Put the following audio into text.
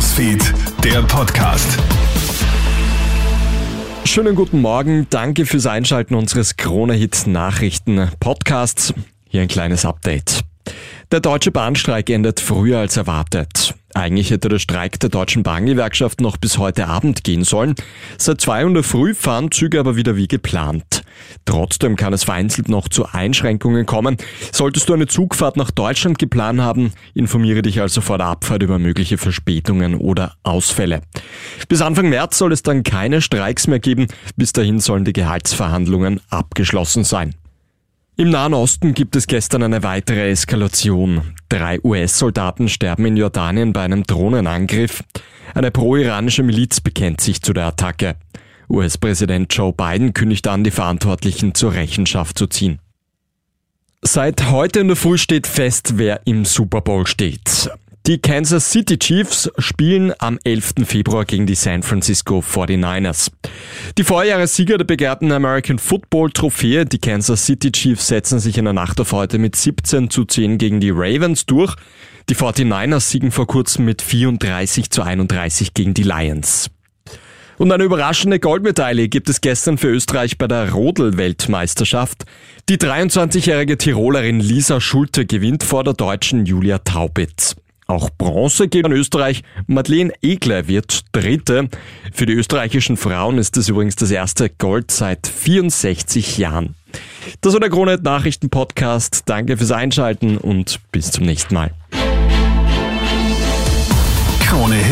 Newsfeed, der Podcast. Schönen guten Morgen, danke fürs Einschalten unseres Krone-Hit Nachrichten Podcasts. Hier ein kleines Update. Der deutsche Bahnstreik endet früher als erwartet. Eigentlich hätte der Streik der deutschen Bahngewerkschaft noch bis heute Abend gehen sollen. Seit zwei Uhr früh fahren Züge aber wieder wie geplant. Trotzdem kann es vereinzelt noch zu Einschränkungen kommen. Solltest du eine Zugfahrt nach Deutschland geplant haben, informiere dich also vor der Abfahrt über mögliche Verspätungen oder Ausfälle. Bis Anfang März soll es dann keine Streiks mehr geben. Bis dahin sollen die Gehaltsverhandlungen abgeschlossen sein. Im Nahen Osten gibt es gestern eine weitere Eskalation. Drei US-Soldaten sterben in Jordanien bei einem Drohnenangriff. Eine pro-iranische Miliz bekennt sich zu der Attacke. US-Präsident Joe Biden kündigt an, die Verantwortlichen zur Rechenschaft zu ziehen. Seit heute in der Früh steht fest, wer im Super Bowl steht. Die Kansas City Chiefs spielen am 11. Februar gegen die San Francisco 49ers. Die Vorjahressieger der begehrten American Football Trophäe, die Kansas City Chiefs, setzen sich in der Nacht auf heute mit 17 zu 10 gegen die Ravens durch. Die 49ers siegen vor kurzem mit 34 zu 31 gegen die Lions. Und eine überraschende Goldmedaille gibt es gestern für Österreich bei der Rodel-Weltmeisterschaft. Die 23-jährige Tirolerin Lisa Schulte gewinnt vor der deutschen Julia Taubitz. Auch Bronze geht an Österreich. Madeleine Egler wird Dritte. Für die österreichischen Frauen ist es übrigens das erste Gold seit 64 Jahren. Das war der Kronet Nachrichten Podcast. Danke fürs Einschalten und bis zum nächsten Mal. Krone